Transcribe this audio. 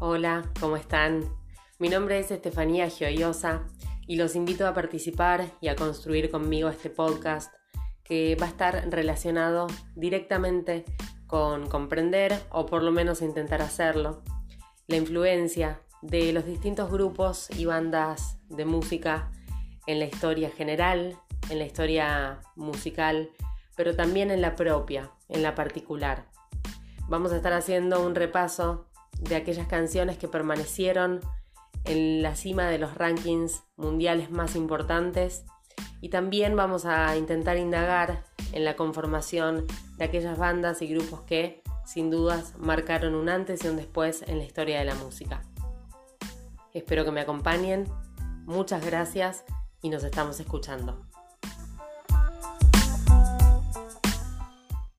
Hola, ¿cómo están? Mi nombre es Estefanía Gioiosa y los invito a participar y a construir conmigo este podcast que va a estar relacionado directamente con comprender, o por lo menos intentar hacerlo, la influencia de los distintos grupos y bandas de música en la historia general, en la historia musical, pero también en la propia, en la particular. Vamos a estar haciendo un repaso de aquellas canciones que permanecieron en la cima de los rankings mundiales más importantes y también vamos a intentar indagar en la conformación de aquellas bandas y grupos que sin dudas marcaron un antes y un después en la historia de la música. Espero que me acompañen, muchas gracias y nos estamos escuchando.